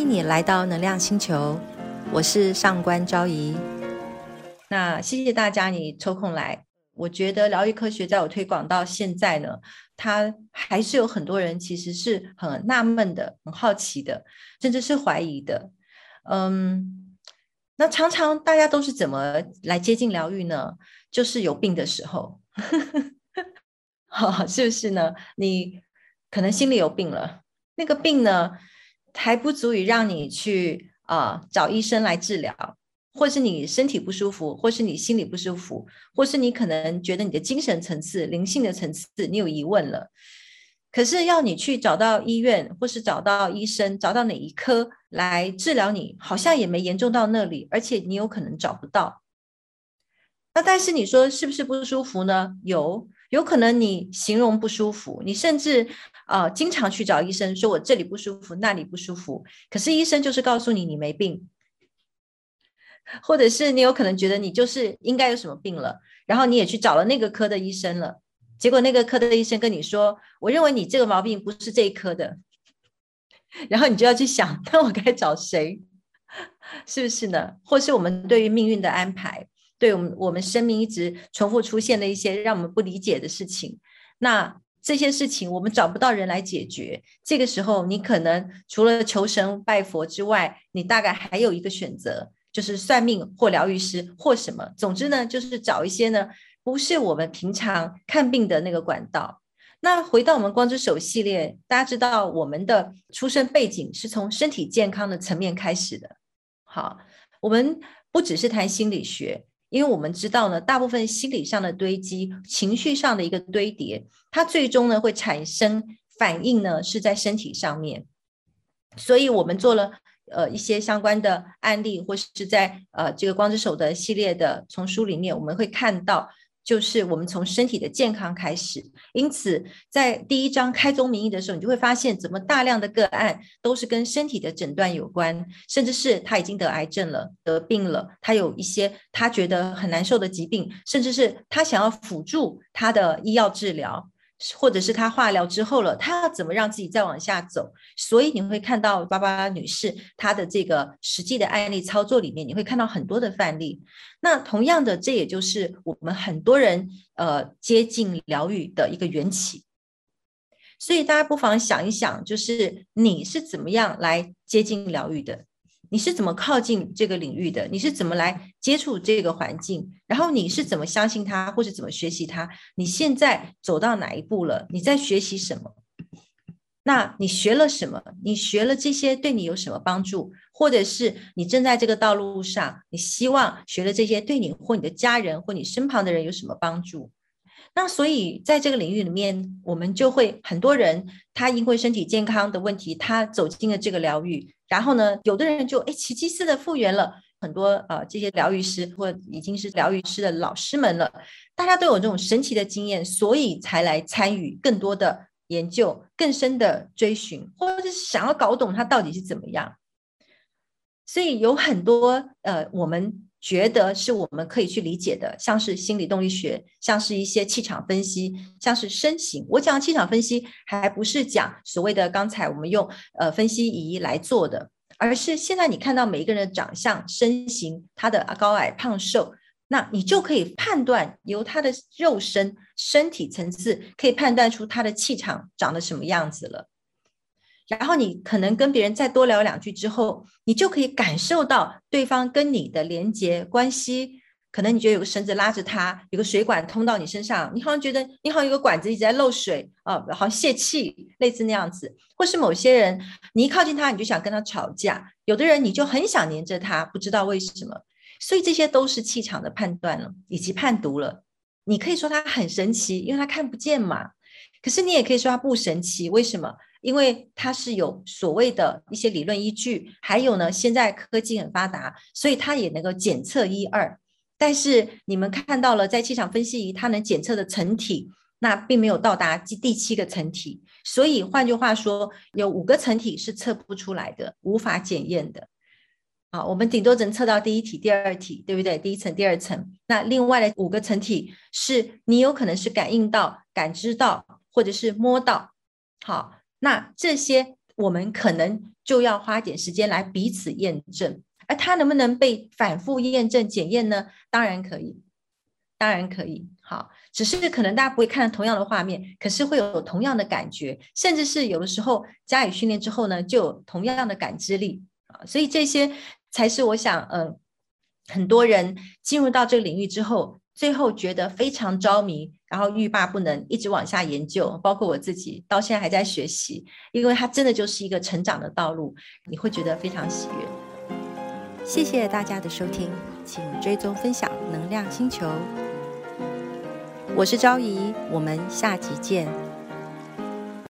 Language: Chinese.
欢迎你来到能量星球，我是上官昭仪。那谢谢大家，你抽空来。我觉得疗愈科学在我推广到现在呢，它还是有很多人其实是很纳闷的、很好奇的，甚至是怀疑的。嗯，那常常大家都是怎么来接近疗愈呢？就是有病的时候，是不是呢？你可能心里有病了，那个病呢？还不足以让你去啊找医生来治疗，或是你身体不舒服，或是你心里不舒服，或是你可能觉得你的精神层次、灵性的层次你有疑问了。可是要你去找到医院，或是找到医生，找到哪一科来治疗你，好像也没严重到那里，而且你有可能找不到。那但是你说是不是不舒服呢？有。有可能你形容不舒服，你甚至啊经常去找医生，说我这里不舒服，那里不舒服，可是医生就是告诉你你没病，或者是你有可能觉得你就是应该有什么病了，然后你也去找了那个科的医生了，结果那个科的医生跟你说，我认为你这个毛病不是这一科的，然后你就要去想，那我该找谁？是不是呢？或是我们对于命运的安排？对我们，我们生命一直重复出现的一些让我们不理解的事情，那这些事情我们找不到人来解决。这个时候，你可能除了求神拜佛之外，你大概还有一个选择，就是算命或疗愈师或什么。总之呢，就是找一些呢不是我们平常看病的那个管道。那回到我们光之手系列，大家知道我们的出生背景是从身体健康的层面开始的。好，我们不只是谈心理学。因为我们知道呢，大部分心理上的堆积、情绪上的一个堆叠，它最终呢会产生反应呢，是在身体上面。所以我们做了呃一些相关的案例，或是在呃这个光之手的系列的丛书里面，我们会看到。就是我们从身体的健康开始，因此在第一章开宗明义的时候，你就会发现，怎么大量的个案都是跟身体的诊断有关，甚至是他已经得癌症了、得病了，他有一些他觉得很难受的疾病，甚至是他想要辅助他的医药治疗。或者是他化疗之后了，他要怎么让自己再往下走？所以你会看到芭芭拉女士她的这个实际的案例操作里面，你会看到很多的范例。那同样的，这也就是我们很多人呃接近疗愈的一个缘起。所以大家不妨想一想，就是你是怎么样来接近疗愈的？你是怎么靠近这个领域的？你是怎么来接触这个环境？然后你是怎么相信它，或是怎么学习它？你现在走到哪一步了？你在学习什么？那你学了什么？你学了这些对你有什么帮助？或者是你正在这个道路上，你希望学了这些对你或你的家人或你身旁的人有什么帮助？那所以在这个领域里面，我们就会很多人，他因为身体健康的问题，他走进了这个疗愈，然后呢，有的人就哎奇迹似的复原了。很多呃这些疗愈师或已经是疗愈师的老师们了，大家都有这种神奇的经验，所以才来参与更多的研究、更深的追寻，或者是想要搞懂它到底是怎么样。所以有很多呃我们。觉得是我们可以去理解的，像是心理动力学，像是一些气场分析，像是身形。我讲气场分析，还不是讲所谓的刚才我们用呃分析仪来做的，而是现在你看到每一个人的长相、身形，他的高矮胖瘦，那你就可以判断，由他的肉身身体层次，可以判断出他的气场长得什么样子了。然后你可能跟别人再多聊两句之后，你就可以感受到对方跟你的连接关系。可能你觉得有个绳子拉着他，有个水管通到你身上，你好像觉得你好像有个管子一直在漏水啊，好像泄气，类似那样子。或是某些人，你一靠近他，你就想跟他吵架；有的人，你就很想黏着他，不知道为什么。所以这些都是气场的判断了，以及判读了。你可以说他很神奇，因为他看不见嘛。可是你也可以说它不神奇，为什么？因为它是有所谓的一些理论依据，还有呢，现在科技很发达，所以它也能够检测一二。但是你们看到了，在气场分析仪它能检测的层体，那并没有到达第第七个层体。所以换句话说，有五个层体是测不出来的，无法检验的。啊，我们顶多只能测到第一体、第二体，对不对？第一层、第二层。那另外的五个层体，是你有可能是感应到、感知到，或者是摸到。好。那这些我们可能就要花点时间来彼此验证。而它能不能被反复验证检验呢？当然可以，当然可以。好，只是可能大家不会看到同样的画面，可是会有同样的感觉，甚至是有的时候加以训练之后呢，就有同样的感知力啊。所以这些才是我想，嗯，很多人进入到这个领域之后。最后觉得非常着迷，然后欲罢不能，一直往下研究。包括我自己到现在还在学习，因为它真的就是一个成长的道路，你会觉得非常喜悦。谢谢大家的收听，请追踪分享能量星球。我是昭仪，我们下集见。